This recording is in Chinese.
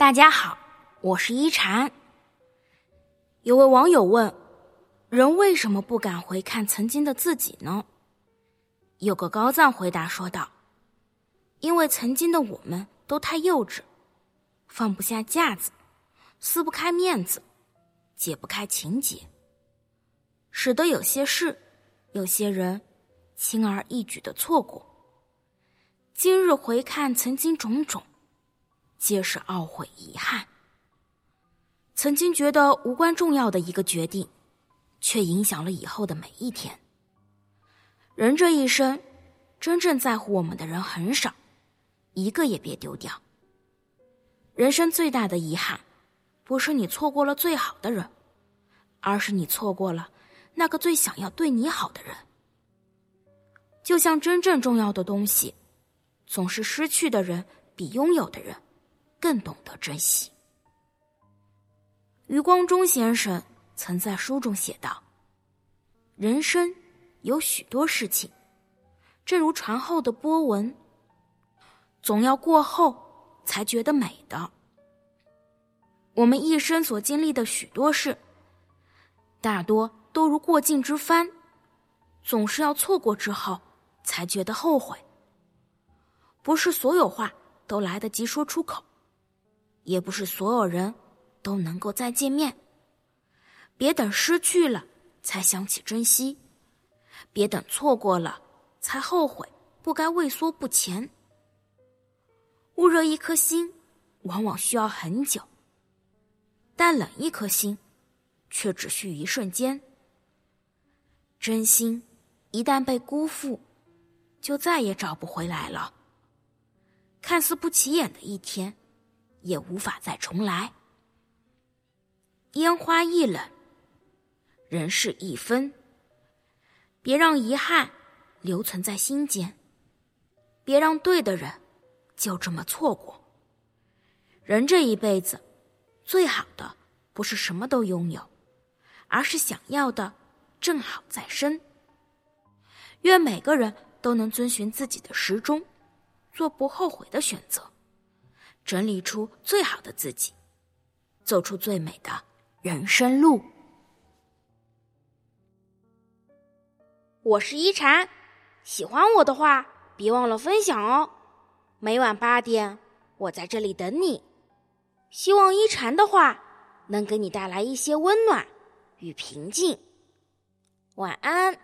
大家好，我是一禅。有位网友问：人为什么不敢回看曾经的自己呢？有个高赞回答说道：因为曾经的我们都太幼稚，放不下架子，撕不开面子，解不开情结，使得有些事、有些人轻而易举的错过。今日回看曾经种种，皆是懊悔遗憾。曾经觉得无关重要的一个决定，却影响了以后的每一天。人这一生，真正在乎我们的人很少，一个也别丢掉。人生最大的遗憾，不是你错过了最好的人，而是你错过了那个最想要对你好的人。就像真正重要的东西。总是失去的人比拥有的人更懂得珍惜。余光中先生曾在书中写道：“人生有许多事情，正如船后的波纹，总要过后才觉得美的。我们一生所经历的许多事，大多都如过境之帆，总是要错过之后才觉得后悔。”不是所有话都来得及说出口，也不是所有人都能够再见面。别等失去了才想起珍惜，别等错过了才后悔不该畏缩不前。焐热一颗心，往往需要很久，但冷一颗心，却只需一瞬间。真心一旦被辜负，就再也找不回来了。看似不起眼的一天，也无法再重来。烟花易冷，人事易分。别让遗憾留存在心间，别让对的人就这么错过。人这一辈子，最好的不是什么都拥有，而是想要的正好在身。愿每个人都能遵循自己的时钟。做不后悔的选择，整理出最好的自己，走出最美的人生路。我是一禅，喜欢我的话，别忘了分享哦。每晚八点，我在这里等你。希望一禅的话能给你带来一些温暖与平静。晚安。